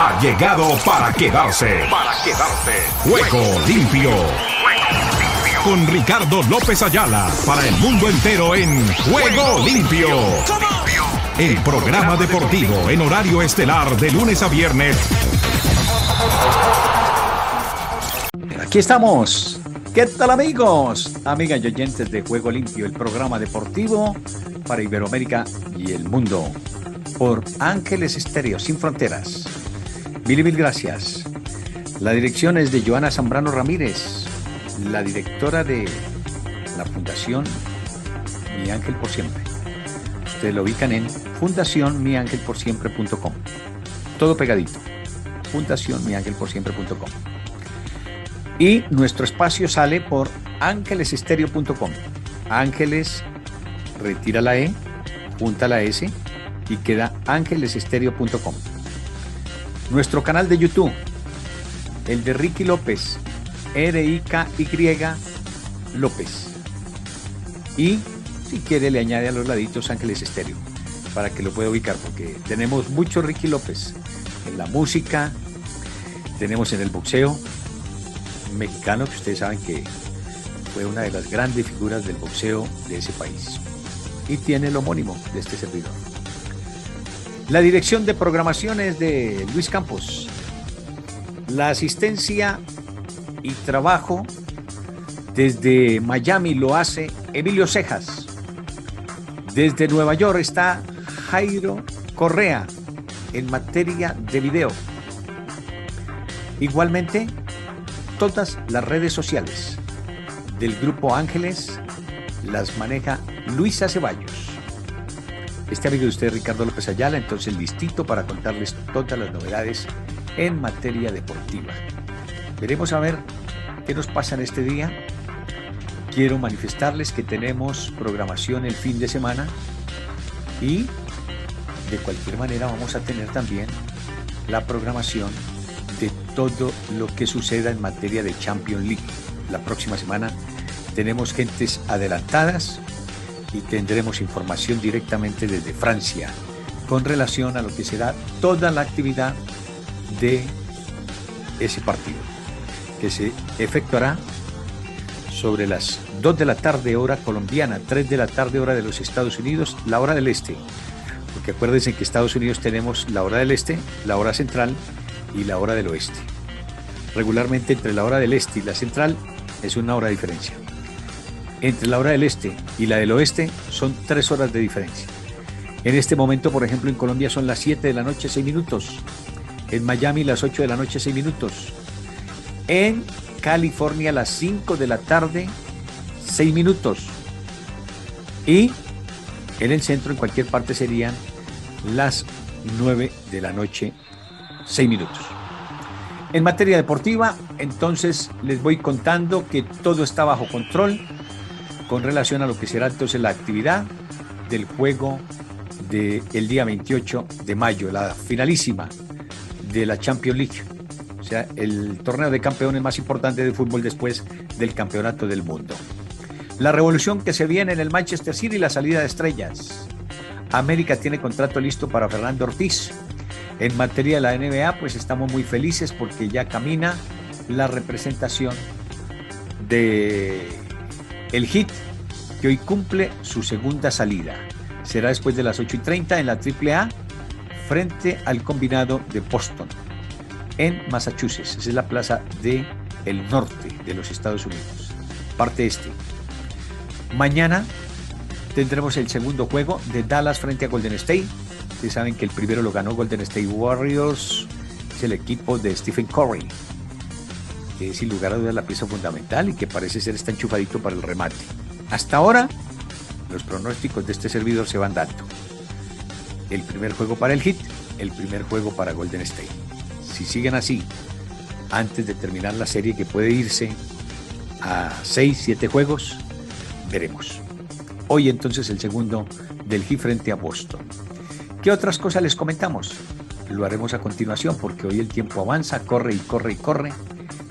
ha llegado para quedarse. Para quedarse. Juego limpio. Con Ricardo López Ayala para el mundo entero en Juego limpio. El programa deportivo en horario estelar de lunes a viernes. Aquí estamos. ¿Qué tal amigos? Amigas y oyentes de Juego Limpio, el programa deportivo para Iberoamérica y el mundo. Por Ángeles Estéreo, sin fronteras. Mil y mil gracias. La dirección es de Joana Zambrano Ramírez, la directora de la Fundación Mi Ángel por Siempre. Ustedes lo ubican en fundacionmiangelporsiempre.com. Todo pegadito. Fundacionmiangelporsiempre.com. Y nuestro espacio sale por ángelesestéreo.com. Ángeles, retira la E, junta la S y queda ángelesestéreo.com. Nuestro canal de YouTube, el de Ricky López, R-I-K-Y López. Y si quiere le añade a los laditos Ángeles Estéreo para que lo pueda ubicar porque tenemos mucho Ricky López en la música, tenemos en el boxeo mexicano que ustedes saben que fue una de las grandes figuras del boxeo de ese país y tiene el homónimo de este servidor. La dirección de programación es de Luis Campos. La asistencia y trabajo desde Miami lo hace Emilio Cejas. Desde Nueva York está Jairo Correa en materia de video. Igualmente, todas las redes sociales del Grupo Ángeles las maneja Luisa Ceballos. Este amigo de usted, Ricardo López Ayala, entonces listito para contarles todas las novedades en materia deportiva. Veremos a ver qué nos pasa en este día. Quiero manifestarles que tenemos programación el fin de semana y de cualquier manera vamos a tener también la programación de todo lo que suceda en materia de Champions League. La próxima semana tenemos gentes adelantadas y tendremos información directamente desde Francia con relación a lo que será toda la actividad de ese partido, que se efectuará sobre las 2 de la tarde hora colombiana, 3 de la tarde hora de los Estados Unidos, la hora del este. Porque acuérdense que Estados Unidos tenemos la hora del este, la hora central y la hora del oeste. Regularmente entre la hora del este y la central es una hora de diferencia. Entre la hora del este y la del oeste son tres horas de diferencia. En este momento, por ejemplo, en Colombia son las 7 de la noche, 6 minutos. En Miami las 8 de la noche, 6 minutos. En California las 5 de la tarde, 6 minutos. Y en el centro, en cualquier parte, serían las 9 de la noche, 6 minutos. En materia deportiva, entonces les voy contando que todo está bajo control con relación a lo que será entonces la actividad del juego del día 28 de mayo, la finalísima de la Champions League, o sea, el torneo de campeones más importante de fútbol después del campeonato del mundo. La revolución que se viene en el Manchester City y la salida de estrellas. América tiene contrato listo para Fernando Ortiz. En materia de la NBA, pues estamos muy felices porque ya camina la representación de el Hit, que hoy cumple su segunda salida. Será después de las 8 y 30 en la AAA frente al combinado de Boston, en Massachusetts. Esa es la plaza del el norte de los Estados Unidos, parte este. Mañana tendremos el segundo juego de Dallas frente a Golden State. Ustedes saben que el primero lo ganó Golden State Warriors, es el equipo de Stephen Curry, que es sin lugar a dudas la pieza fundamental y que parece ser está enchufadito para el remate. Hasta ahora, los pronósticos de este servidor se van dando. El primer juego para el Hit, el primer juego para Golden State. Si siguen así, antes de terminar la serie que puede irse a 6, 7 juegos, veremos. Hoy entonces el segundo del Heat frente a Boston. ¿Qué otras cosas les comentamos? Lo haremos a continuación porque hoy el tiempo avanza, corre y corre y corre.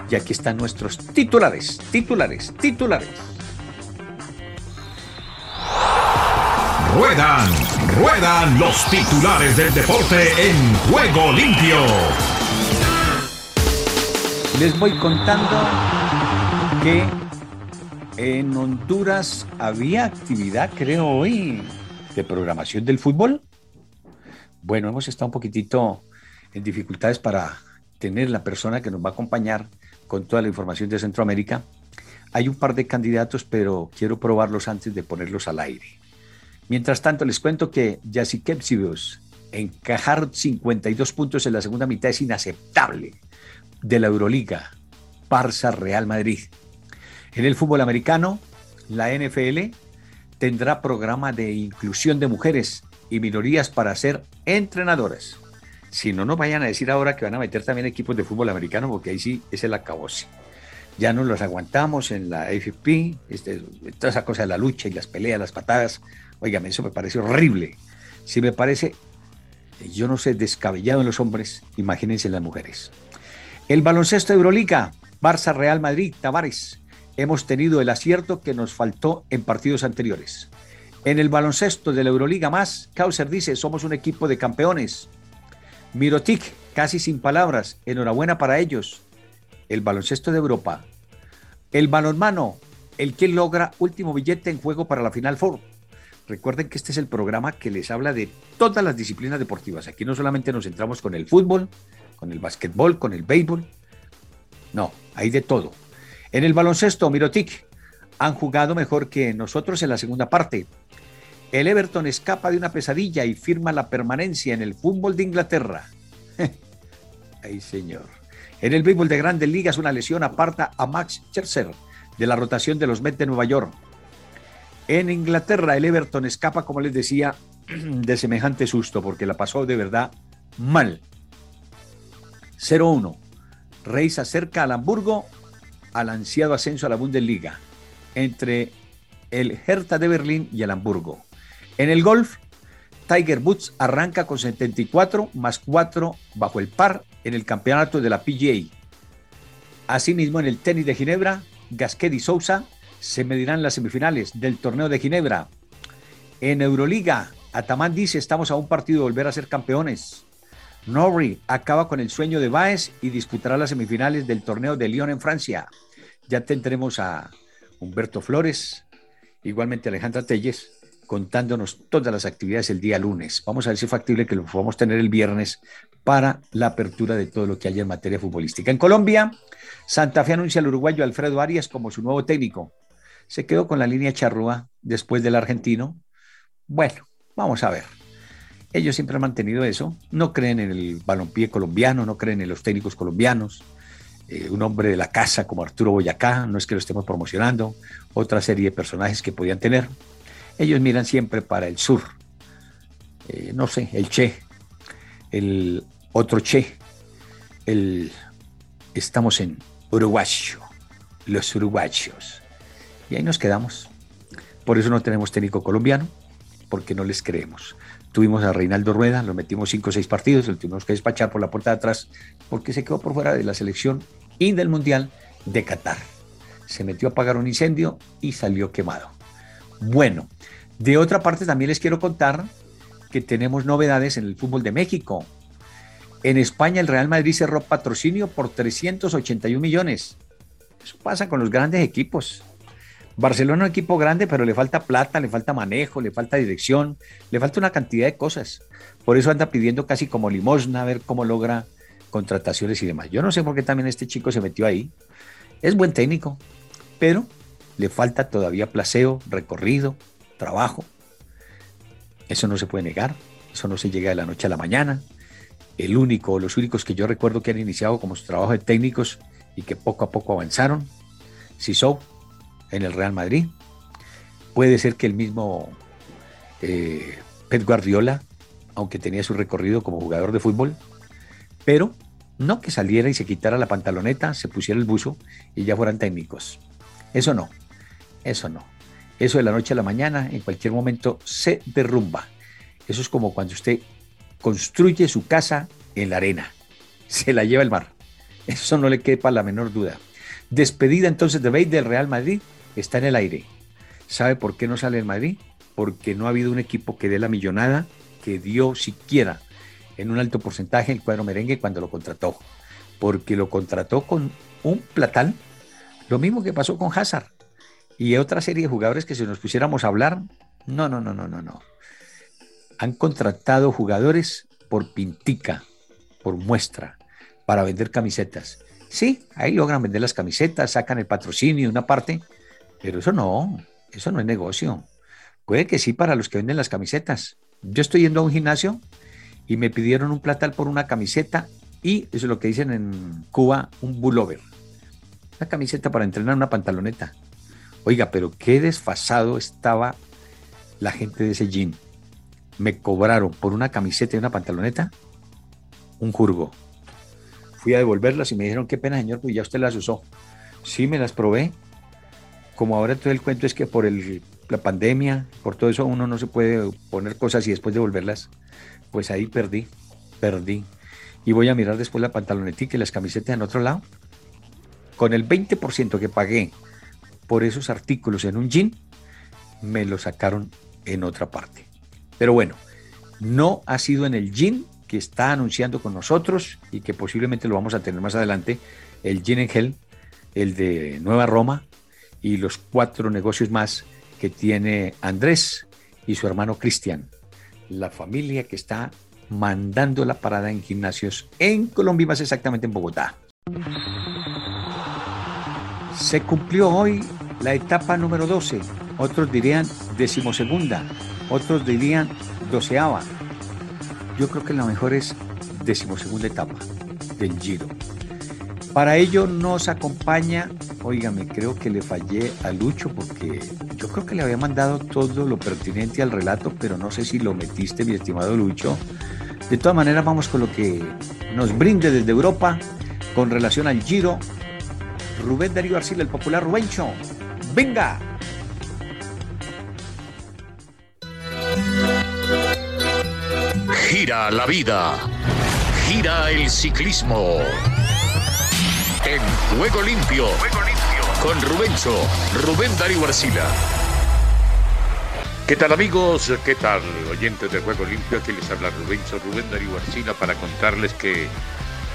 Y aquí están nuestros titulares, titulares, titulares. Ruedan Ruedan los titulares del deporte en juego limpio. Les voy contando que en Honduras había actividad, creo hoy, de programación del fútbol. Bueno, hemos estado un poquitito en dificultades para tener la persona que nos va a acompañar con toda la información de Centroamérica. Hay un par de candidatos, pero quiero probarlos antes de ponerlos al aire. Mientras tanto, les cuento que Jasikevicius encajar 52 puntos en la segunda mitad es inaceptable de la Euroliga. Barça Real Madrid. En el fútbol americano, la NFL tendrá programa de inclusión de mujeres y minorías para ser entrenadoras. Si no nos vayan a decir ahora que van a meter también equipos de fútbol americano, porque ahí sí es el acabose. Ya no los aguantamos en la AFP, este, toda esa cosa de la lucha y las peleas, las patadas. Óigame, eso me parece horrible. Si me parece, yo no sé, descabellado en los hombres, imagínense en las mujeres. El baloncesto de Euroliga, Barça Real Madrid, Tavares. Hemos tenido el acierto que nos faltó en partidos anteriores. En el baloncesto de la Euroliga más, Kauser dice, somos un equipo de campeones. Mirotic, casi sin palabras, enhorabuena para ellos. El baloncesto de Europa. El balonmano, el que logra último billete en juego para la Final Four. Recuerden que este es el programa que les habla de todas las disciplinas deportivas. Aquí no solamente nos centramos con el fútbol, con el básquetbol, con el béisbol. No, hay de todo. En el baloncesto, Mirotic, han jugado mejor que nosotros en la segunda parte. El Everton escapa de una pesadilla y firma la permanencia en el fútbol de Inglaterra. Ay, señor. En el béisbol de Grandes Ligas, una lesión aparta a Max Scherzer de la rotación de los Mets de Nueva York. En Inglaterra, el Everton escapa, como les decía, de semejante susto, porque la pasó de verdad mal. 0-1. Reis acerca al Hamburgo al ansiado ascenso a la Bundesliga entre el Hertha de Berlín y el Hamburgo. En el golf, Tiger Woods arranca con 74 más 4 bajo el par en el campeonato de la PGA. Asimismo, en el tenis de Ginebra, Gasquet y Sousa se medirán las semifinales del torneo de Ginebra. En Euroliga, Atamán dice estamos a un partido de volver a ser campeones. Norrie acaba con el sueño de Baez y disputará las semifinales del torneo de Lyon en Francia. Ya tendremos a Humberto Flores, igualmente Alejandra Telles, contándonos todas las actividades el día lunes. Vamos a ver si es factible que lo podamos tener el viernes para la apertura de todo lo que haya en materia futbolística. En Colombia, Santa Fe anuncia al uruguayo Alfredo Arias como su nuevo técnico. Se quedó con la línea charrúa después del argentino. Bueno, vamos a ver. Ellos siempre han mantenido eso. No creen en el balompié colombiano, no creen en los técnicos colombianos. Eh, un hombre de la casa como Arturo Boyacá, no es que lo estemos promocionando, otra serie de personajes que podían tener. Ellos miran siempre para el sur. Eh, no sé, el Che, el otro Che, el estamos en Uruguayo, los uruguayos. Y ahí nos quedamos. Por eso no tenemos técnico colombiano, porque no les creemos. Tuvimos a Reinaldo Rueda, lo metimos cinco o seis partidos, lo tuvimos que despachar por la puerta de atrás, porque se quedó por fuera de la selección y del Mundial de Qatar. Se metió a apagar un incendio y salió quemado. Bueno, de otra parte también les quiero contar que tenemos novedades en el fútbol de México. En España el Real Madrid cerró patrocinio por 381 millones. Eso pasa con los grandes equipos. Barcelona es un equipo grande, pero le falta plata, le falta manejo, le falta dirección, le falta una cantidad de cosas. Por eso anda pidiendo casi como limosna a ver cómo logra contrataciones y demás. Yo no sé por qué también este chico se metió ahí. Es buen técnico, pero le falta todavía placeo, recorrido, trabajo. Eso no se puede negar, eso no se llega de la noche a la mañana. El único, los únicos que yo recuerdo que han iniciado como su trabajo de técnicos y que poco a poco avanzaron, Sisou en el Real Madrid. Puede ser que el mismo eh, Pep Guardiola, aunque tenía su recorrido como jugador de fútbol, pero no que saliera y se quitara la pantaloneta, se pusiera el buzo y ya fueran técnicos. Eso no, eso no. Eso de la noche a la mañana, en cualquier momento, se derrumba. Eso es como cuando usted construye su casa en la arena, se la lleva el mar. Eso no le quepa la menor duda. Despedida entonces de Bale del Real Madrid está en el aire. ¿Sabe por qué no sale el Madrid? porque no ha habido un equipo que dé la millonada que dio siquiera en un alto porcentaje el cuadro merengue cuando lo contrató, porque lo contrató con un platán, lo mismo que pasó con Hazard y otra serie de jugadores que si nos pusiéramos a hablar, no, no, no, no, no, no. Han contratado jugadores por pintica, por muestra, para vender camisetas. Sí, ahí logran vender las camisetas, sacan el patrocinio de una parte, pero eso no, eso no es negocio. Puede que sí para los que venden las camisetas. Yo estoy yendo a un gimnasio y me pidieron un platal por una camiseta y eso es lo que dicen en Cuba, un bullover. Una camiseta para entrenar una pantaloneta. Oiga, pero qué desfasado estaba la gente de ese gym. Me cobraron por una camiseta y una pantaloneta un jurgo. Fui a devolverlas y me dijeron, qué pena señor, pues ya usted las usó. Sí, me las probé. Como ahora todo el cuento es que por el, la pandemia, por todo eso uno no se puede poner cosas y después devolverlas, pues ahí perdí, perdí. Y voy a mirar después la pantalonetita y las camisetas en otro lado. Con el 20% que pagué por esos artículos en un jean, me lo sacaron en otra parte. Pero bueno, no ha sido en el jean que está anunciando con nosotros y que posiblemente lo vamos a tener más adelante, el Gin Gel, el de Nueva Roma y los cuatro negocios más que tiene Andrés y su hermano Cristian, la familia que está mandando la parada en gimnasios en Colombia, más exactamente en Bogotá. Se cumplió hoy la etapa número 12, otros dirían decimosegunda, otros dirían doceava yo creo que la mejor es decimosegunda etapa del Giro. Para ello nos acompaña, oígame, creo que le fallé a Lucho porque yo creo que le había mandado todo lo pertinente al relato, pero no sé si lo metiste, mi estimado Lucho. De todas maneras, vamos con lo que nos brinde desde Europa con relación al Giro. Rubén Darío Arcila, el popular Rubencho. ¡Venga! Gira la vida. Gira el ciclismo. En Juego Limpio. Con Rubencho, Rubén Darío Arcila. ¿Qué tal amigos? ¿Qué tal oyentes de Juego Limpio? Aquí les habla Rubencho, Rubén Darío Arcila para contarles que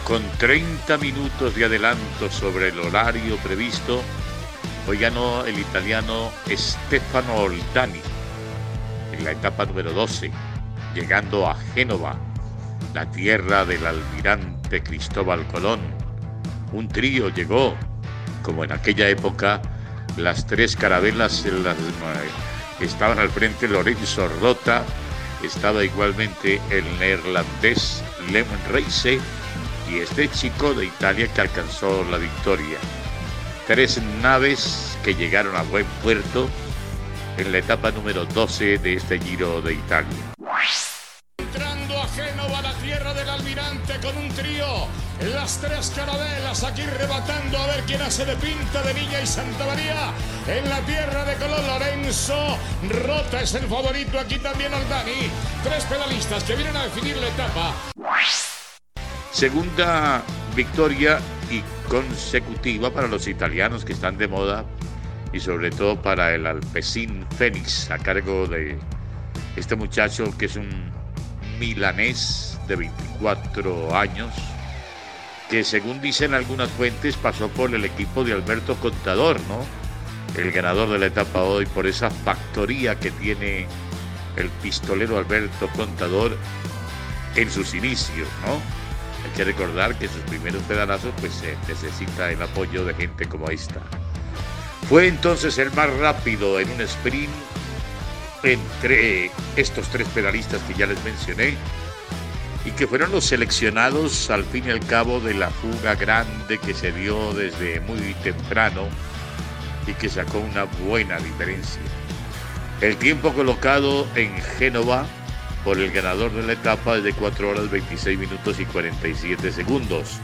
con 30 minutos de adelanto sobre el horario previsto, hoy ganó el italiano Stefano Oldani en la etapa número 12 llegando a Génova, la tierra del almirante Cristóbal Colón. Un trío llegó, como en aquella época, las tres carabelas las, estaban al frente Lorenzo Rota, estaba igualmente el neerlandés Lemon Reise y este chico de Italia que alcanzó la victoria. Tres naves que llegaron a buen puerto en la etapa número 12 de este Giro de Italia. Génova, la tierra del almirante con un trío. Las tres carabelas aquí rebatando a ver quién hace de pinta de Niña y Santa María. En la tierra de color Lorenzo. Rota es el favorito aquí también Oldani. Tres pedalistas que vienen a definir la etapa. Segunda victoria y consecutiva para los italianos que están de moda y sobre todo para el Alpecin Fénix a cargo de este muchacho que es un milanés de 24 años, que según dicen algunas fuentes pasó por el equipo de Alberto Contador, ¿no? El ganador de la etapa hoy por esa factoría que tiene el pistolero Alberto Contador en sus inicios, ¿no? Que recordar que sus primeros pedalazos pues necesita el apoyo de gente como esta. Fue entonces el más rápido en un sprint entre estos tres pedalistas que ya les mencioné y que fueron los seleccionados al fin y al cabo de la fuga grande que se dio desde muy temprano y que sacó una buena diferencia. El tiempo colocado en Génova por el ganador de la etapa de 4 horas 26 minutos y 47 segundos.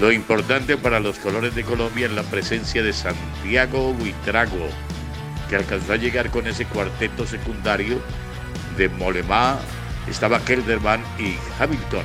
Lo importante para los colores de Colombia es la presencia de Santiago Huitrago, que alcanzó a llegar con ese cuarteto secundario de Molemá, estaba Kelderman y Hamilton.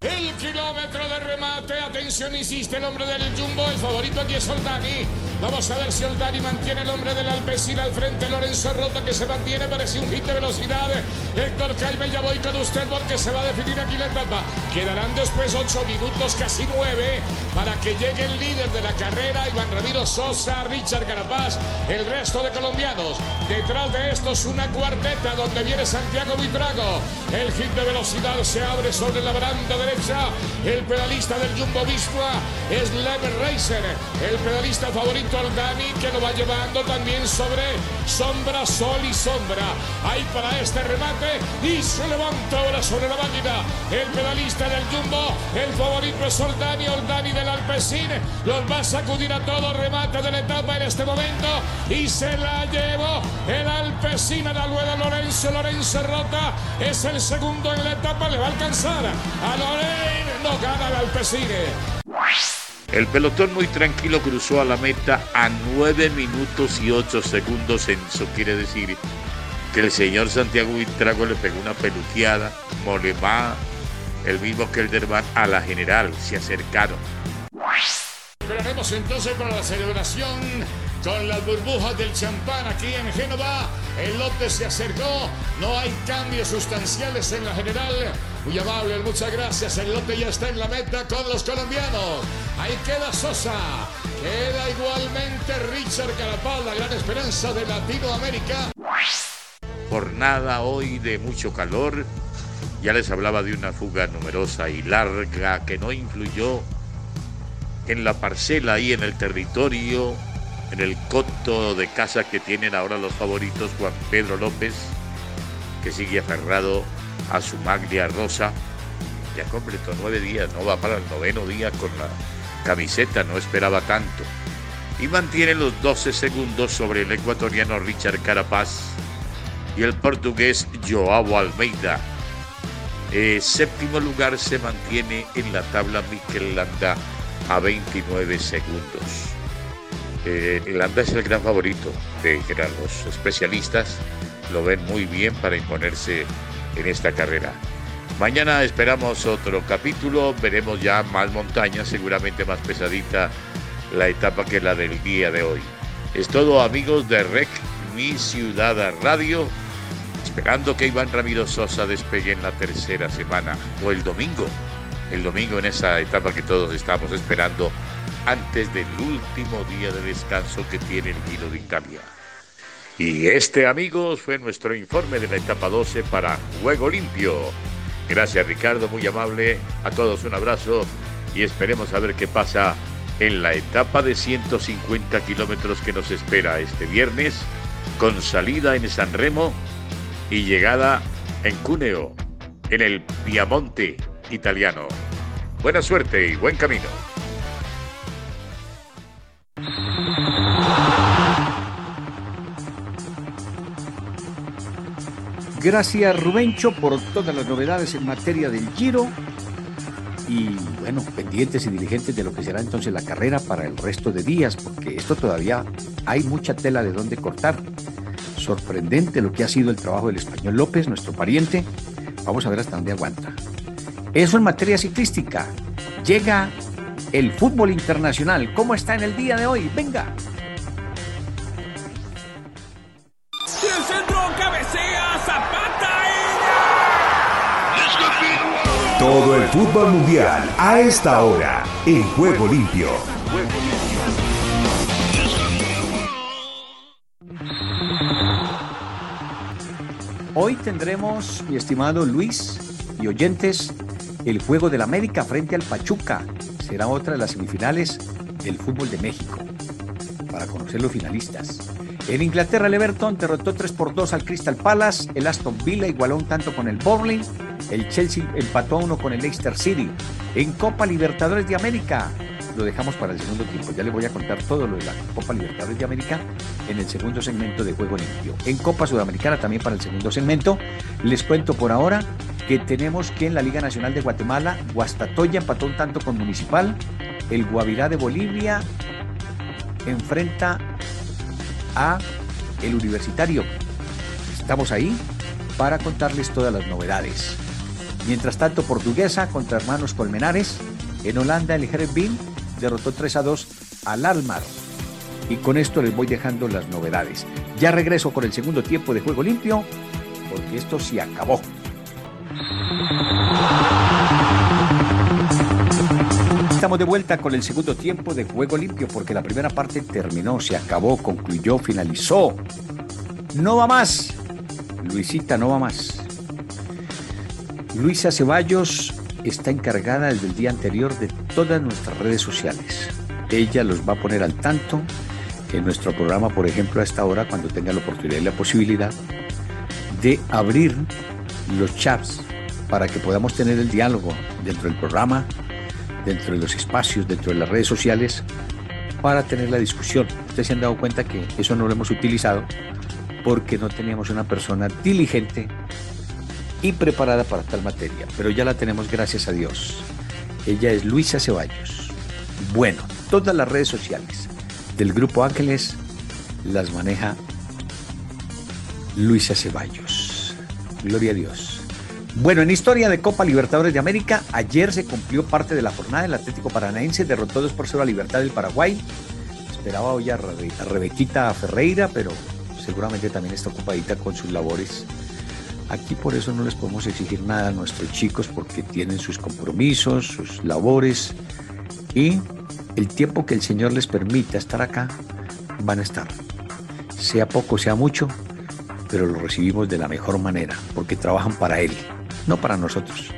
El kilómetro de remate, atención, insiste el hombre del Jumbo, el favorito aquí es Oldani. Vamos a ver si Oldani mantiene el hombre del Alpecin al frente. Lorenzo Rota que se mantiene, parece un hit de velocidad. Héctor Jaime, ya voy con usted porque se va a definir aquí la etapa. Quedarán después 8 minutos, casi 9, para que llegue el líder de la carrera, Iván Ramiro Sosa, Richard Carapaz, el resto de colombianos. Detrás de estos una cuarteta donde viene Santiago Buitrago. El hit de velocidad se abre sobre la baranda derecha. El pedalista del Jumbo Visma es Lever Racer. El pedalista favorito Aldani que lo va llevando también sobre sombra, sol y sombra. Ahí para este remate y se levanta ahora sobre la máquina. El pedalista del Jumbo, el favorito es Oldani, Oldani del Alpecin. Los va a sacudir a todos. Remate de la etapa en este momento y se la llevó el Alpecin a la rueda Lorenzo. Lorenzo Rota es el segundo en la etapa. Le va a alcanzar a Lorenzo. No gana el Alpecin. El pelotón muy tranquilo cruzó a la meta a 9 minutos y 8 segundos. Eso quiere decir que el señor Santiago Vitrago le pegó una peluqueada. Molemá, el mismo que el Derban, a la general. Se acercaron. Esperaremos entonces para la celebración con las burbujas del champán aquí en Génova. El lote se acercó, no hay cambios sustanciales en la general. Muy amable, muchas gracias. El lote ya está en la meta con los colombianos. Ahí queda Sosa. Queda igualmente Richard Carapaz, la gran esperanza de Latinoamérica. Jornada hoy de mucho calor. Ya les hablaba de una fuga numerosa y larga que no influyó en la parcela y en el territorio, en el coto de casa que tienen ahora los favoritos Juan Pedro López, que sigue aferrado a su maglia rosa. Ya completó nueve días, no va para el noveno día con la camiseta, no esperaba tanto. Y mantiene los 12 segundos sobre el ecuatoriano Richard Carapaz y el portugués Joao Almeida. Eh, séptimo lugar se mantiene en la tabla Mikel Landa a 29 segundos. Eh, Landa es el gran favorito de los especialistas lo ven muy bien para imponerse en esta carrera. Mañana esperamos otro capítulo, veremos ya más montañas, seguramente más pesadita la etapa que la del día de hoy. Es todo amigos de REC, mi ciudad radio, esperando que Iván Ramiro Sosa despegue en la tercera semana o el domingo, el domingo en esa etapa que todos estamos esperando antes del último día de descanso que tiene el Giro de Italia. Y este, amigos, fue nuestro informe de la etapa 12 para Juego Limpio. Gracias, Ricardo, muy amable. A todos un abrazo y esperemos a ver qué pasa en la etapa de 150 kilómetros que nos espera este viernes, con salida en San Remo y llegada en Cuneo, en el Piamonte italiano. Buena suerte y buen camino. Gracias Rubencho por todas las novedades en materia del Giro y bueno, pendientes y diligentes de lo que será entonces la carrera para el resto de días, porque esto todavía hay mucha tela de dónde cortar. Sorprendente lo que ha sido el trabajo del español López, nuestro pariente. Vamos a ver hasta dónde aguanta. Eso en materia ciclística. Llega el fútbol internacional. ¿Cómo está en el día de hoy? Venga. Todo el fútbol mundial a esta hora en Juego Limpio. Hoy tendremos, mi estimado Luis y oyentes, el juego del América frente al Pachuca. Será otra de las semifinales del fútbol de México. Para conocer los finalistas. En Inglaterra, el Everton derrotó 3 por 2 al Crystal Palace. El Aston Villa igualó un tanto con el Burnley el Chelsea empató a uno con el Leicester City. En Copa Libertadores de América, lo dejamos para el segundo tiempo. Ya le voy a contar todo lo de la Copa Libertadores de América en el segundo segmento de Juego Limpio. En Copa Sudamericana también para el segundo segmento. Les cuento por ahora que tenemos que en la Liga Nacional de Guatemala, Guastatoya empató un tanto con Municipal. El Guavirá de Bolivia enfrenta a el Universitario. Estamos ahí para contarles todas las novedades. Mientras tanto, Portuguesa contra hermanos Colmenares. En Holanda, el Herenveen derrotó 3 a 2 al Almar. Y con esto les voy dejando las novedades. Ya regreso con el segundo tiempo de juego limpio, porque esto se acabó. Estamos de vuelta con el segundo tiempo de juego limpio, porque la primera parte terminó, se acabó, concluyó, finalizó. No va más. Luisita no va más. Luisa Ceballos está encargada desde el día anterior de todas nuestras redes sociales. Ella los va a poner al tanto en nuestro programa, por ejemplo, a esta hora, cuando tenga la oportunidad y la posibilidad de abrir los chats para que podamos tener el diálogo dentro del programa, dentro de los espacios, dentro de las redes sociales, para tener la discusión. Ustedes se han dado cuenta que eso no lo hemos utilizado porque no teníamos una persona diligente y preparada para tal materia, pero ya la tenemos gracias a Dios. Ella es Luisa Ceballos. Bueno, todas las redes sociales del Grupo Ángeles las maneja Luisa Ceballos. Gloria a Dios. Bueno, en historia de Copa Libertadores de América, ayer se cumplió parte de la jornada. El Atlético Paranaense derrotó 2 por 0 a Libertad del Paraguay. Esperaba hoy a, Rebequita Ferreira, pero seguramente también está ocupadita con sus labores. Aquí por eso no les podemos exigir nada a nuestros chicos porque tienen sus compromisos, sus labores y el tiempo que el Señor les permita estar acá, van a estar. Sea poco, sea mucho, pero lo recibimos de la mejor manera porque trabajan para Él, no para nosotros.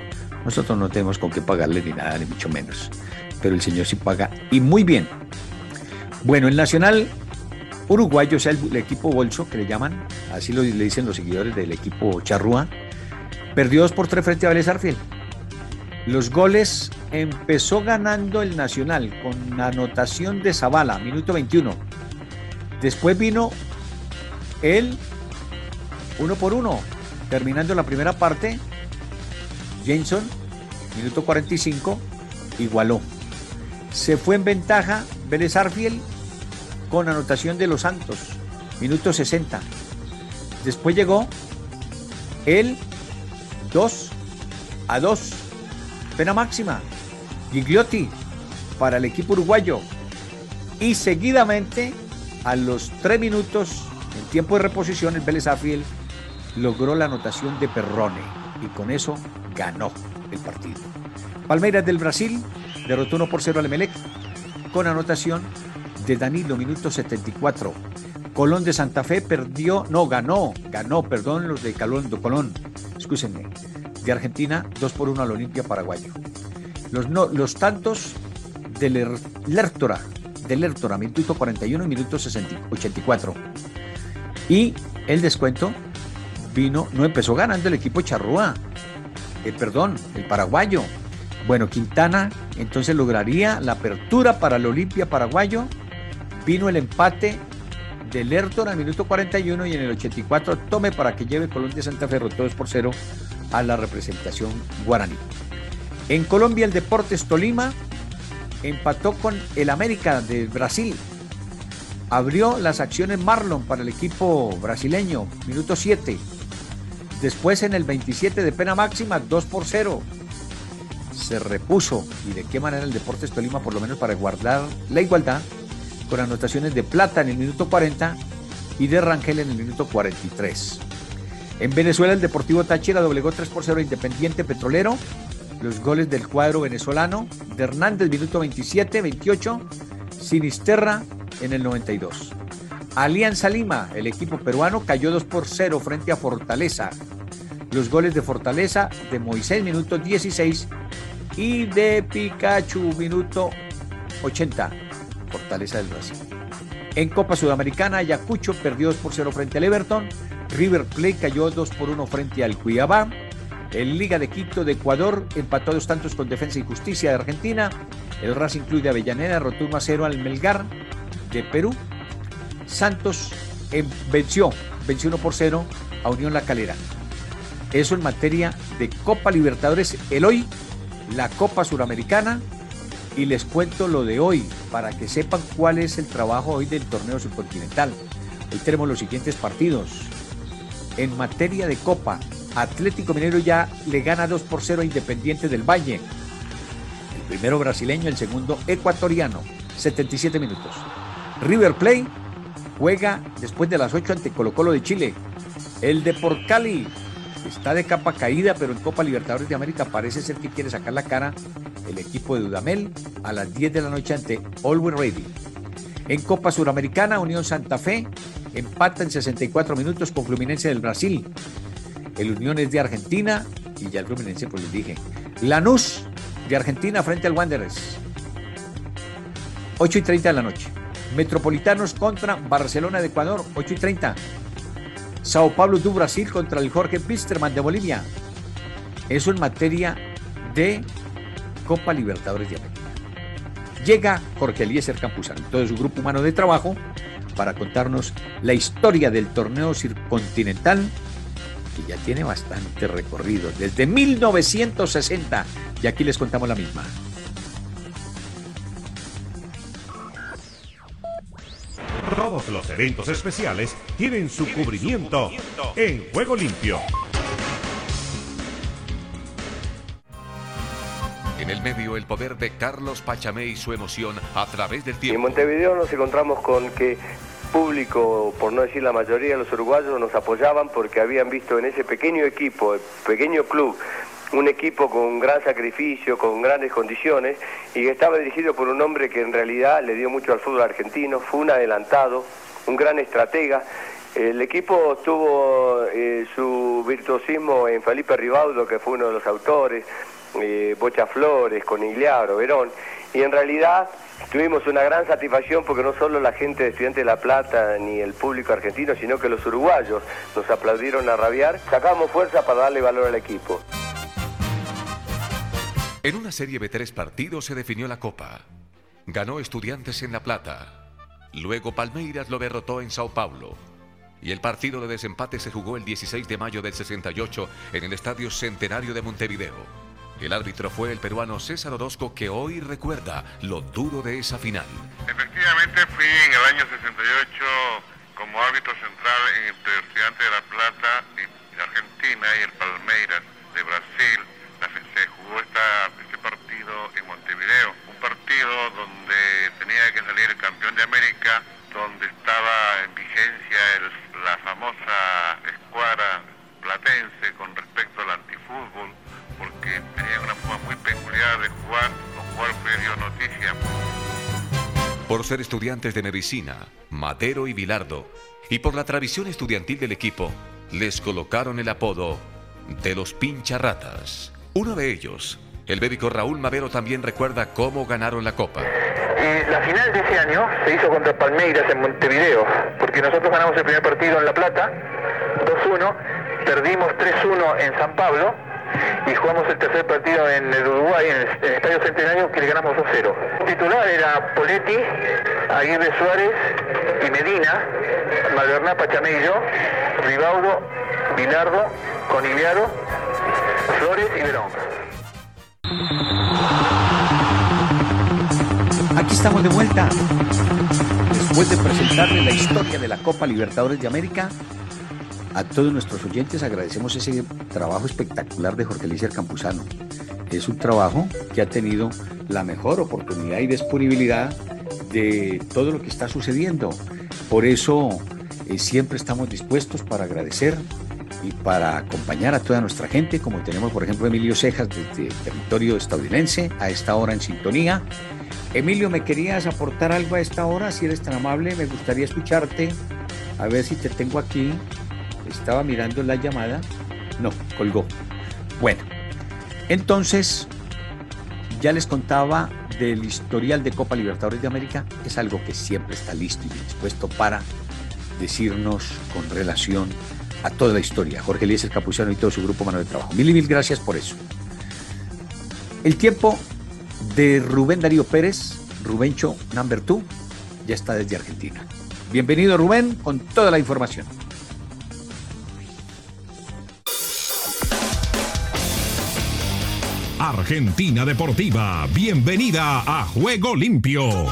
Nosotros no tenemos con qué pagarle ni nada, ni mucho menos. Pero el Señor sí paga y muy bien. Bueno, el Nacional uruguayo, o sea, el, equipo bolso que le llaman, así lo, le dicen los seguidores del equipo charrúa, perdió 2 por 3 frente a Vélez Arfiel. Los goles empezó ganando el Nacional con anotación de Zavala, minuto 21. Después vino el uno por uno, terminando la primera parte. Jameson, minuto 45, igualó. Se fue en ventaja Vélez Arfiel con anotación de los Santos, minuto 60. Después llegó el 2 a 2, pena máxima, Gigliotti para el equipo uruguayo. Y seguidamente, a los 3 minutos, en tiempo de reposición, el Vélez Afiel logró la anotación de Perrone y con eso ganó el partido. Palmeiras del Brasil derrotó 1 por 0 al Emelec con anotación de Danilo, minuto 74. Colón de Santa Fe perdió, no, ganó, ganó, perdón, los de Colón, de Colón, de Argentina, 2 por 1 al Olimpia Paraguayo. Los, no, los tantos del Lertora, del Lertora, minuto 41 y minuto 84. Y el descuento no empezó ganando el equipo Charrúa, eh, perdón, el paraguayo. Bueno, Quintana entonces lograría la apertura para el Olimpia paraguayo Vino el empate del Lerton al minuto 41 y en el 84 tome para que lleve Colombia Santa Fe 2 por 0 a la representación guaraní. En Colombia el Deportes Tolima empató con el América de Brasil. Abrió las acciones Marlon para el equipo brasileño, minuto 7. Después en el 27 de pena máxima, 2 por 0. Se repuso y de qué manera el Deportes Tolima, por lo menos para guardar la igualdad, con anotaciones de Plata en el minuto 40 y de Rangel en el minuto 43. En Venezuela el Deportivo Táchira doblegó 3 por 0 Independiente Petrolero. Los goles del cuadro venezolano de Hernández minuto 27, 28, Sinisterra en el 92. Alianza Lima, el equipo peruano, cayó 2 por 0 frente a Fortaleza. Los goles de Fortaleza de Moisés minuto 16 y de Pikachu minuto 80. Fortaleza del Brasil. En Copa Sudamericana, Ayacucho perdió 2 por 0 frente al Everton. River Plate cayó 2 por 1 frente al Cuiabá. En Liga de Quito de Ecuador empató dos tantos con Defensa y Justicia de Argentina. El Racing Club de Avellaneda rotó 1 a 0 al Melgar de Perú. Santos venció, venció 1 por 0 a Unión La Calera. Eso en materia de Copa Libertadores. El hoy, la Copa Suramericana y les cuento lo de hoy para que sepan cuál es el trabajo hoy del torneo subcontinental. Hoy tenemos los siguientes partidos. En materia de Copa, Atlético Minero ya le gana 2 por 0 a Independiente del Valle. El primero brasileño, el segundo ecuatoriano, 77 minutos. River Plate juega después de las 8 ante Colo Colo de Chile. El de Cali está de capa caída, pero en Copa Libertadores de América parece ser que quiere sacar la cara el equipo de Dudamel a las 10 de la noche ante Always Ready. En Copa Suramericana, Unión Santa Fe empata en 64 minutos con Fluminense del Brasil. El Unión es de Argentina y ya el Fluminense, pues les dije. Lanús de Argentina frente al Wanderers. 8 y 30 de la noche. Metropolitanos contra Barcelona de Ecuador, 8 y 30. Sao Paulo do Brasil contra el Jorge Pisterman de Bolivia. Eso en materia de Copa Libertadores de América. Llega Jorge Eliezer Campuzano todo su grupo humano de trabajo para contarnos la historia del torneo circontinental que ya tiene bastante recorrido desde 1960 y aquí les contamos la misma. Todos los eventos especiales tienen su cubrimiento en Juego Limpio. En el medio, el poder de Carlos Pachamé y su emoción a través del tiempo. En Montevideo nos encontramos con que público, por no decir la mayoría de los uruguayos, nos apoyaban porque habían visto en ese pequeño equipo, pequeño club, un equipo con gran sacrificio, con grandes condiciones y que estaba dirigido por un hombre que en realidad le dio mucho al fútbol argentino, fue un adelantado, un gran estratega. El equipo tuvo eh, su virtuosismo en Felipe Ribaudo, que fue uno de los autores, eh, Bocha Flores, Conigliaro, Verón, y en realidad tuvimos una gran satisfacción porque no solo la gente de Estudiantes de La Plata ni el público argentino, sino que los uruguayos nos aplaudieron a rabiar, sacamos fuerza para darle valor al equipo. En una serie de tres partidos se definió la Copa. Ganó Estudiantes en La Plata. Luego Palmeiras lo derrotó en Sao Paulo. Y el partido de desempate se jugó el 16 de mayo del 68 en el Estadio Centenario de Montevideo. El árbitro fue el peruano César Orozco que hoy recuerda lo duro de esa final. Efectivamente fui en el año 68 como árbitro central entre Estudiantes de La Plata y Argentina y el Palmeiras de Brasil jugó este partido en Montevideo, un partido donde tenía que salir el campeón de América, donde estaba en vigencia la famosa escuadra platense con respecto al antifútbol, porque tenía una forma muy peculiar de jugar, lo cual fue dio noticia. Por ser estudiantes de medicina, Matero y Bilardo, y por la tradición estudiantil del equipo, les colocaron el apodo de los pincharratas. Uno de ellos, el médico Raúl Madero, también recuerda cómo ganaron la Copa. la final de ese año se hizo contra Palmeiras en Montevideo, porque nosotros ganamos el primer partido en La Plata, 2-1, perdimos 3-1 en San Pablo y jugamos el tercer partido en el Uruguay, en el, Estadio Centenario, que le ganamos 2-0. El titular era Poletti, Aguirre Suárez y Medina, Malverná Pachamello, Ribaudo, Bilardo, Conigliaro Flores y Verón. Aquí estamos de vuelta. Después de presentarle la historia de la Copa Libertadores de América, a todos nuestros oyentes agradecemos ese trabajo espectacular de Jorge Lícer Campuzano. Es un trabajo que ha tenido la mejor oportunidad y disponibilidad de todo lo que está sucediendo. Por eso eh, siempre estamos dispuestos para agradecer y para acompañar a toda nuestra gente, como tenemos por ejemplo Emilio Cejas desde el territorio estadounidense, a esta hora en sintonía. Emilio, ¿me querías aportar algo a esta hora? Si eres tan amable, me gustaría escucharte. A ver si te tengo aquí. Estaba mirando la llamada. No, colgó. Bueno, entonces, ya les contaba del historial de Copa Libertadores de América. Es algo que siempre está listo y dispuesto para decirnos con relación a toda la historia. Jorge Eliezer Capuchano y todo su grupo Mano de Trabajo. Mil y mil gracias por eso. El tiempo de Rubén Darío Pérez, Rubencho Number 2, ya está desde Argentina. Bienvenido Rubén con toda la información. Argentina Deportiva, bienvenida a Juego Limpio.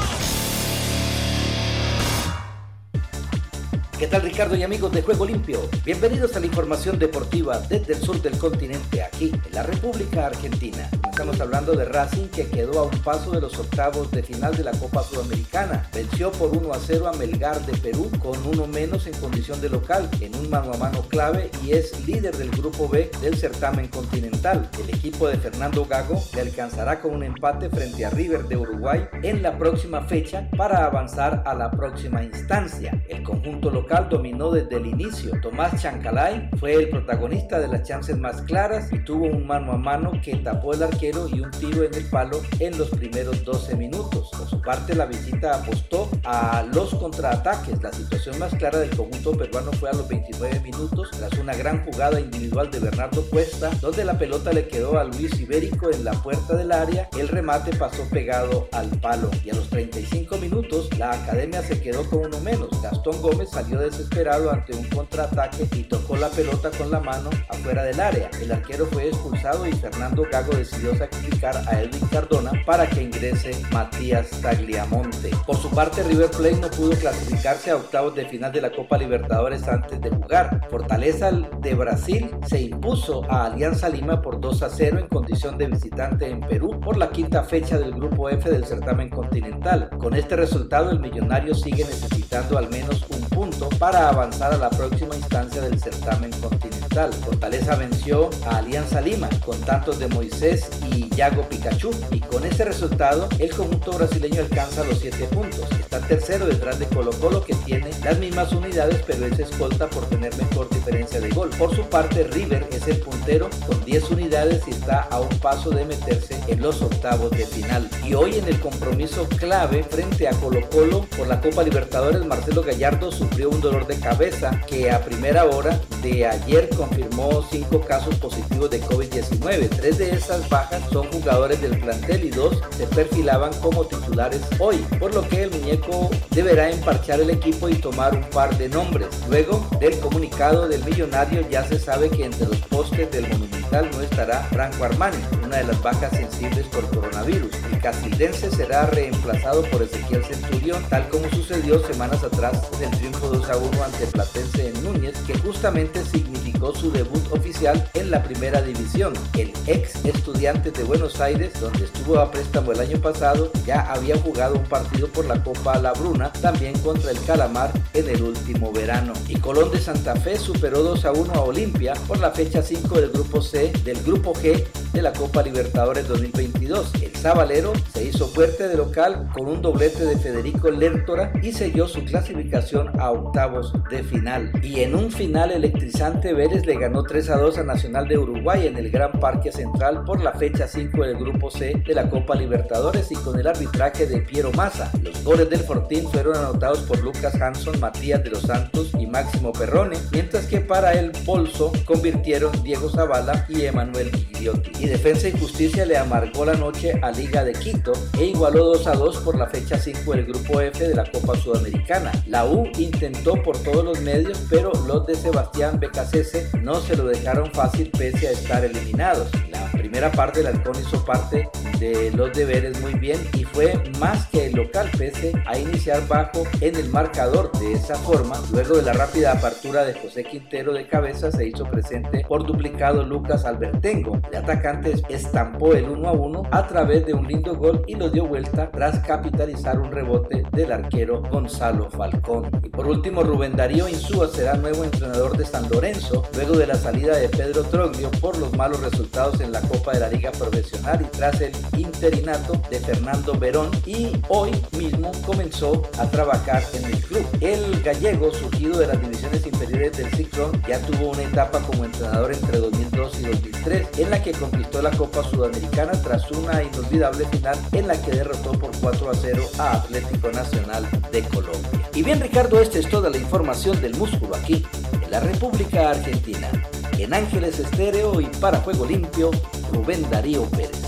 ¿Qué tal Ricardo y amigos de Juego Limpio? Bienvenidos a la información deportiva desde el sur del continente, aquí en la República Argentina. Estamos hablando de Racing que quedó a un paso de los octavos de final de la Copa Sudamericana. Venció por 1 a 0 a Melgar de Perú con uno menos en condición de local en un mano a mano clave y es líder del grupo B del certamen continental. El equipo de Fernando Gago le alcanzará con un empate frente a River de Uruguay en la próxima fecha para avanzar a la próxima instancia. El conjunto local dominó desde el inicio. Tomás Chancalay fue el protagonista de las chances más claras y tuvo un mano a mano que tapó el arquero y un tiro en el palo en los primeros 12 minutos. Por su parte, la visita apostó a los contraataques. La situación más clara del conjunto peruano fue a los 29 minutos tras una gran jugada individual de Bernardo Cuesta, donde la pelota le quedó a Luis Ibérico en la puerta del área. El remate pasó pegado al palo y a los 35 minutos la academia se quedó con uno menos. Gastón Gómez salió desesperado ante un contraataque y tocó la pelota con la mano afuera del área. El arquero fue expulsado y Fernando Gago decidió sacrificar a Edwin Cardona para que ingrese Matías Tagliamonte. Por su parte, River Plate no pudo clasificarse a octavos de final de la Copa Libertadores antes de jugar. Fortaleza de Brasil se impuso a Alianza Lima por 2 a 0 en condición de visitante en Perú por la quinta fecha del grupo F del certamen continental. Con este resultado, el millonario sigue necesitando al menos un punto para avanzar a la próxima instancia del certamen continental. Fortaleza venció a Alianza Lima con tantos de Moisés y Yago Pikachu y con este resultado el conjunto brasileño alcanza los 7 puntos. Está tercero detrás de Colo Colo que tiene las mismas unidades pero es escolta por tener mejor diferencia de gol. Por su parte River es el puntero con 10 unidades y está a un paso de meterse en los octavos de final. Y hoy en el compromiso clave frente a Colo Colo por la Copa Libertadores Marcelo Gallardo sufrió un dolor de cabeza que a primera hora de ayer confirmó 5 casos positivos de COVID-19. Tres de esas bajas son jugadores del plantel y dos se perfilaban como titulares hoy, por lo que el muñeco deberá emparchar el equipo y tomar un par de nombres. Luego del comunicado del millonario ya se sabe que entre los postes del Monumental no estará Franco Armani, una de las bajas sensibles por coronavirus. El castildense será reemplazado por Ezequiel Centurión, tal como sucedió semanas atrás en el triunfo 2 a 1 ante Platense en Núñez, que justamente significó su debut oficial en la primera división. El ex estudiante de Buenos Aires, donde estuvo a préstamo el año pasado, ya había jugado un partido por la Copa La Bruna, también contra el Calamar en el último verano. Y Colón de Santa Fe superó 2 a 1 a Olimpia por la fecha 5 del grupo C del grupo G de la Copa Libertadores 2022. El Sabalero se hizo fuerte de local con un doblete de Federico Lertora y selló su clasificación a octavos de final. Y en un final electrizante Vélez le ganó 3 a 2 a Nacional de Uruguay en el Gran Parque Central por la fecha 5 del grupo C de la Copa Libertadores y con el arbitraje de Piero Massa. Los goles del Fortín fueron anotados por Lucas Hanson, Matías de los Santos y Máximo Perrone, mientras que para el bolso convirtieron Diego Zavala y Emanuel Gigliotti. Y Defensa y Justicia le amargó la noche a Liga de Quito e igualó 2 a 2 por la fecha 5 del grupo F de la Copa Sudamericana. La U intentó por todos los medios, pero los de Sebastián Becasese no se lo dejaron fácil pese a estar eliminados. La primera parte del Halcón hizo parte de los deberes muy bien y fue más que el local pese a iniciar bajo en el marcador. De esa forma, luego de la rápida apertura de José Quintero de cabeza, se hizo presente por duplicado Lucas Albertengo. El atacante estampó el 1 a 1 a través de un lindo gol y lo dio vuelta tras capitalizar un rebote del arquero Gonzalo Falcón. Y por último, Rubén Darío Insúa será nuevo entrenador de San Lorenzo luego de la salida de Pedro Troglio por los malos resultados en la Copa de la Liga Profesional y tras el interinato de Fernando Verón y hoy mismo comenzó a trabajar en el club. El gallego, surgido de las divisiones inferiores del Ciclón, ya tuvo una etapa como entrenador entre 2002 y 2003 en la que conquistó la Copa Sudamericana tras una inolvidable final en la que derrotó por 4 a 0 a Atlético Nacional de Colombia. Y bien Ricardo, esta es toda la información del músculo aquí, en la República Argentina. En Ángeles Estéreo y para Juego Limpio, Rubén Darío Pérez.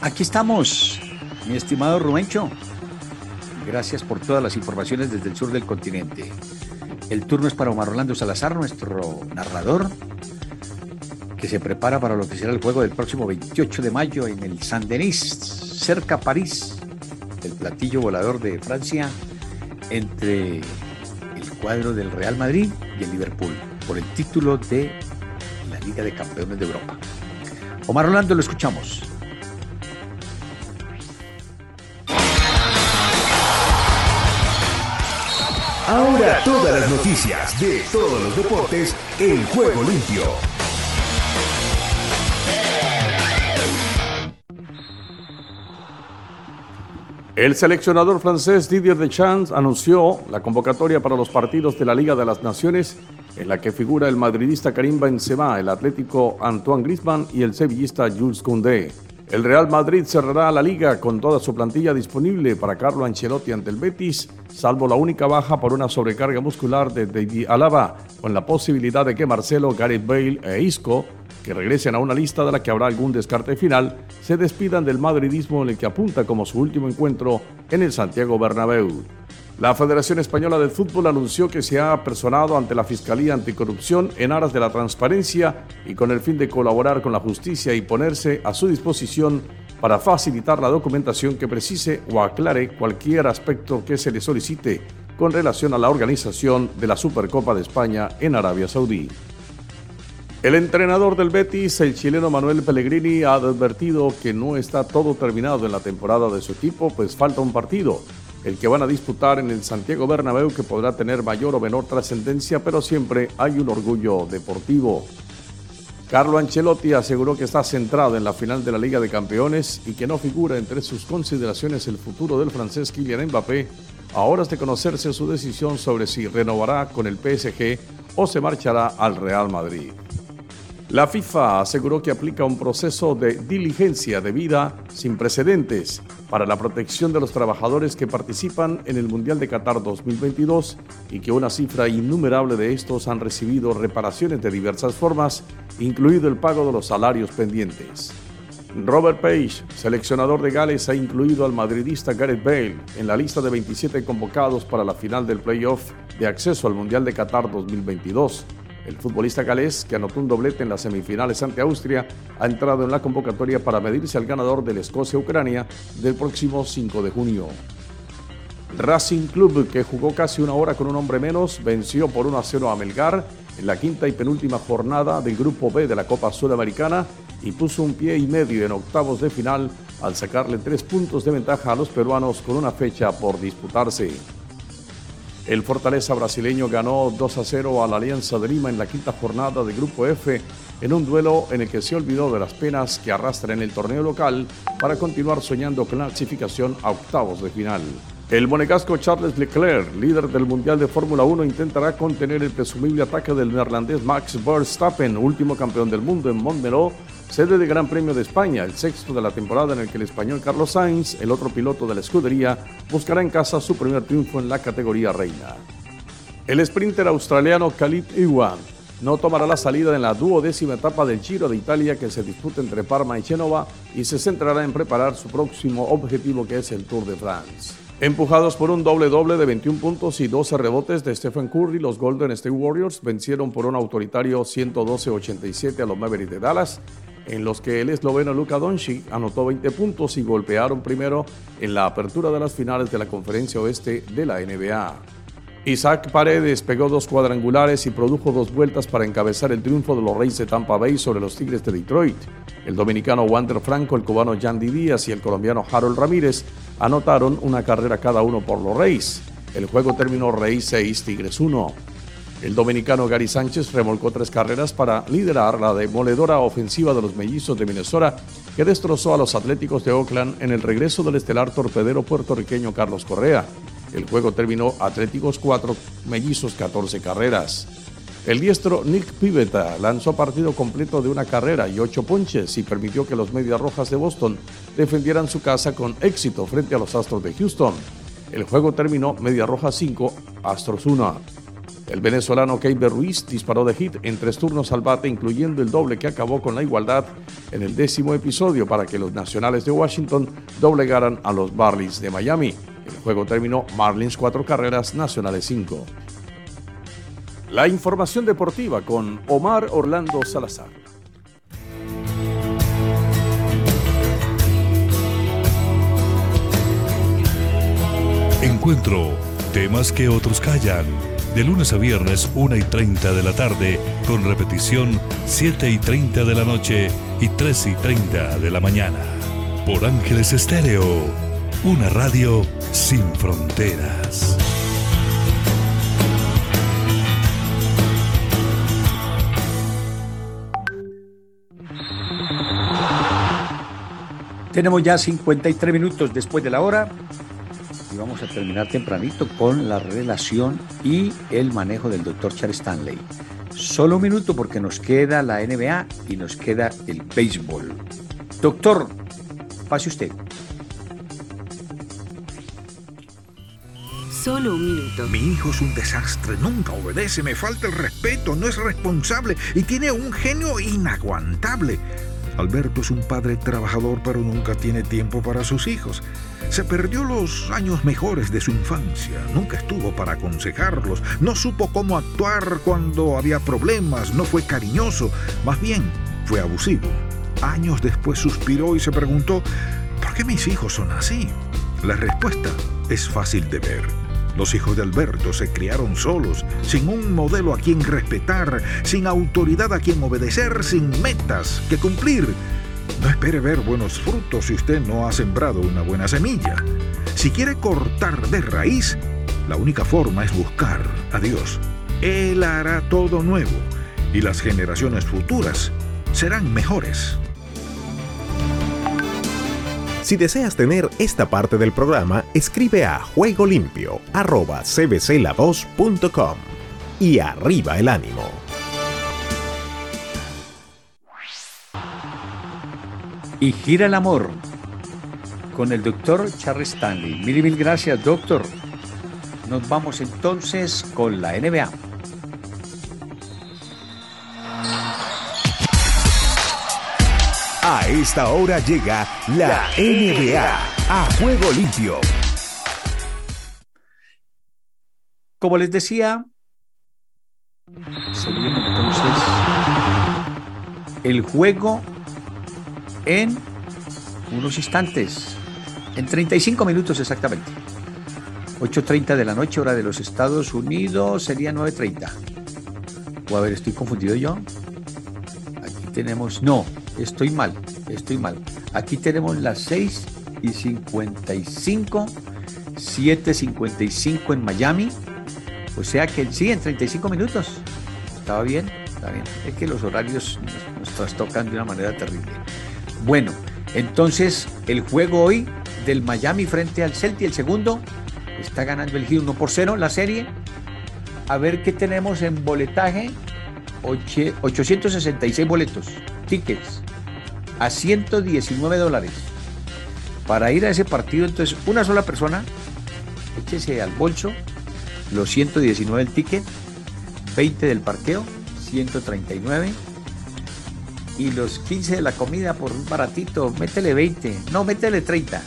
Aquí estamos, mi estimado Rubencho. Gracias por todas las informaciones desde el sur del continente. El turno es para Omar Orlando Salazar, nuestro narrador, que se prepara para lo que será el juego del próximo 28 de mayo en el Saint-Denis, cerca a París, el platillo volador de Francia, entre el cuadro del Real Madrid y el Liverpool por el título de la Liga de Campeones de Europa. Omar Orlando, lo escuchamos. Ahora todas las noticias de todos los deportes en juego limpio. El seleccionador francés Didier Deschamps anunció la convocatoria para los partidos de la Liga de las Naciones en la que figura el madridista Karim Benzema, el atlético Antoine Griezmann y el sevillista Jules Koundé. El Real Madrid cerrará la liga con toda su plantilla disponible para Carlo Ancelotti ante el Betis, salvo la única baja por una sobrecarga muscular de David Alaba, con la posibilidad de que Marcelo, Gareth Bale e Isco, que regresen a una lista de la que habrá algún descarte final, se despidan del madridismo en el que apunta como su último encuentro en el Santiago Bernabéu. La Federación Española de Fútbol anunció que se ha personado ante la Fiscalía Anticorrupción en aras de la transparencia y con el fin de colaborar con la justicia y ponerse a su disposición para facilitar la documentación que precise o aclare cualquier aspecto que se le solicite con relación a la organización de la Supercopa de España en Arabia Saudí. El entrenador del Betis, el chileno Manuel Pellegrini, ha advertido que no está todo terminado en la temporada de su equipo, pues falta un partido el que van a disputar en el Santiago Bernabéu que podrá tener mayor o menor trascendencia, pero siempre hay un orgullo deportivo. Carlo Ancelotti aseguró que está centrado en la final de la Liga de Campeones y que no figura entre sus consideraciones el futuro del francés Kylian Mbappé, a horas de conocerse su decisión sobre si renovará con el PSG o se marchará al Real Madrid. La FIFA aseguró que aplica un proceso de diligencia debida sin precedentes para la protección de los trabajadores que participan en el Mundial de Qatar 2022 y que una cifra innumerable de estos han recibido reparaciones de diversas formas, incluido el pago de los salarios pendientes. Robert Page, seleccionador de Gales, ha incluido al madridista Gareth Bale en la lista de 27 convocados para la final del playoff de acceso al Mundial de Qatar 2022 el futbolista galés, que anotó un doblete en las semifinales ante Austria, ha entrado en la convocatoria para medirse al ganador del Escocia-Ucrania del próximo 5 de junio. Racing Club, que jugó casi una hora con un hombre menos, venció por 1 a 0 a Melgar en la quinta y penúltima jornada del Grupo B de la Copa Sudamericana y puso un pie y medio en octavos de final al sacarle tres puntos de ventaja a los peruanos con una fecha por disputarse. El Fortaleza brasileño ganó 2 a 0 a la Alianza de Lima en la quinta jornada del Grupo F en un duelo en el que se olvidó de las penas que arrastra en el torneo local para continuar soñando clasificación a octavos de final. El monegasco Charles Leclerc, líder del Mundial de Fórmula 1, intentará contener el presumible ataque del neerlandés Max Verstappen, último campeón del mundo en Montmeló, sede del Gran Premio de España, el sexto de la temporada en el que el español Carlos Sainz, el otro piloto de la escudería, buscará en casa su primer triunfo en la categoría reina. El sprinter australiano Khalid Iwan no tomará la salida en la duodécima etapa del Giro de Italia que se disputa entre Parma y Génova y se centrará en preparar su próximo objetivo que es el Tour de France. Empujados por un doble-doble de 21 puntos y 12 rebotes de Stephen Curry, los Golden State Warriors vencieron por un autoritario 112-87 a los Mavericks de Dallas, en los que el esloveno Luka Doncic anotó 20 puntos y golpearon primero en la apertura de las finales de la Conferencia Oeste de la NBA. Isaac Paredes pegó dos cuadrangulares y produjo dos vueltas para encabezar el triunfo de los Reyes de Tampa Bay sobre los Tigres de Detroit. El dominicano Wander Franco, el cubano Yandy Díaz y el colombiano Harold Ramírez anotaron una carrera cada uno por los Reyes. El juego terminó Rey 6, Tigres 1. El dominicano Gary Sánchez remolcó tres carreras para liderar la demoledora ofensiva de los mellizos de Minnesota, que destrozó a los Atléticos de Oakland en el regreso del estelar torpedero puertorriqueño Carlos Correa. El juego terminó Atléticos 4, Mellizos 14 carreras. El diestro Nick Pivetta lanzó partido completo de una carrera y ocho ponches y permitió que los Medias Rojas de Boston defendieran su casa con éxito frente a los Astros de Houston. El juego terminó Media Roja 5, Astros 1. El venezolano Keiber Ruiz disparó de hit en tres turnos al bate, incluyendo el doble que acabó con la igualdad en el décimo episodio para que los nacionales de Washington doblegaran a los Barleys de Miami. El juego terminó Marlins cuatro carreras, Nacionales 5. La información deportiva con Omar Orlando Salazar. Encuentro temas que otros callan de lunes a viernes 1 y 30 de la tarde, con repetición 7 y 30 de la noche y 3 y 30 de la mañana. Por Ángeles Estéreo, una radio sin fronteras. Tenemos ya 53 minutos después de la hora vamos a terminar tempranito con la relación y el manejo del doctor Charles Stanley. Solo un minuto porque nos queda la NBA y nos queda el béisbol. Doctor, pase usted. Solo un minuto. Mi hijo es un desastre, nunca obedece, me falta el respeto, no es responsable y tiene un genio inaguantable. Alberto es un padre trabajador pero nunca tiene tiempo para sus hijos. Se perdió los años mejores de su infancia, nunca estuvo para aconsejarlos, no supo cómo actuar cuando había problemas, no fue cariñoso, más bien fue abusivo. Años después suspiró y se preguntó, ¿por qué mis hijos son así? La respuesta es fácil de ver. Los hijos de Alberto se criaron solos, sin un modelo a quien respetar, sin autoridad a quien obedecer, sin metas que cumplir. No espere ver buenos frutos si usted no ha sembrado una buena semilla. Si quiere cortar de raíz, la única forma es buscar a Dios. Él hará todo nuevo y las generaciones futuras serán mejores. Si deseas tener esta parte del programa, escribe a juegolimpio.cbcla2.com y arriba el ánimo. Y gira el amor con el doctor Charles Stanley. Mil mil gracias, doctor. Nos vamos entonces con la NBA. A esta hora llega la NBA a juego limpio. Como les decía, se viene entonces el juego en unos instantes, en 35 minutos exactamente. 8.30 de la noche, hora de los Estados Unidos, sería 9.30. O a ver, estoy confundido yo. Aquí tenemos, no, estoy mal, estoy mal. Aquí tenemos las 6 y 55, 7.55 en Miami. O sea que sí, en 35 minutos. Estaba bien, está bien. Es que los horarios nos, trastocan de una manera terrible. Bueno, entonces el juego hoy del Miami frente al Celtic, el segundo, está ganando el Giro 1 por 0 la serie. A ver qué tenemos en boletaje. 866 boletos, tickets a 119 dólares. Para ir a ese partido, entonces, una sola persona, échese al bolso los 119 del ticket, 20 del parqueo, 139. Y los 15 de la comida por un baratito, métele 20. No, métele 30.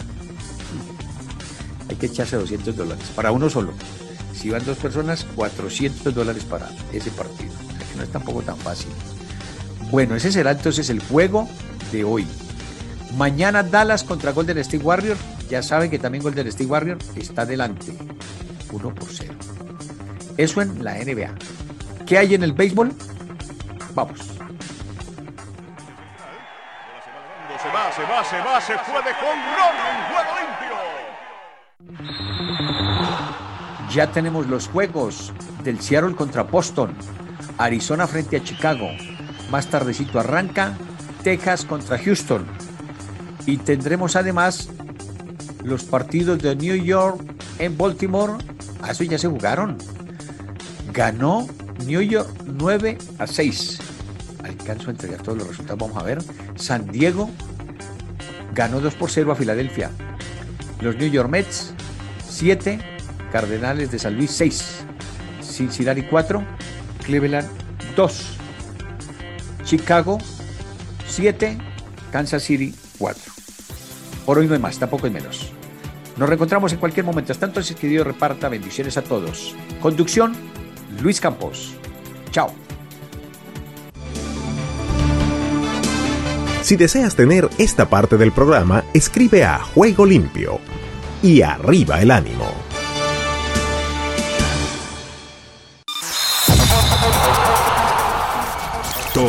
Hay que echarse 200 dólares para uno solo. Si van dos personas, 400 dólares para ese partido. Que no es tampoco tan fácil. Bueno, ese será entonces el juego de hoy. Mañana Dallas contra Golden State Warrior. Ya saben que también Golden State Warrior está delante. 1 por 0. Eso en la NBA. ¿Qué hay en el béisbol? Vamos. Se va, se va, se va, se fue de jonrón en juego limpio. Ya tenemos los juegos del Seattle contra Boston, Arizona frente a Chicago. Más tardecito arranca Texas contra Houston. Y tendremos además los partidos de New York en Baltimore. A eso ya se jugaron. Ganó New York 9 a 6. Alcanzo a entregar todos los resultados. Vamos a ver. San Diego ganó 2 por 0 a Filadelfia. Los New York Mets 7. Cardenales de San Luis 6. Cincinnati 4. Cleveland 2. Chicago 7. Kansas City 4. Por hoy no hay más, tampoco hay menos. Nos reencontramos en cualquier momento. Hasta entonces que Dios reparta bendiciones a todos. Conducción, Luis Campos. Chao. Si deseas tener esta parte del programa, escribe a Juego Limpio y arriba el ánimo.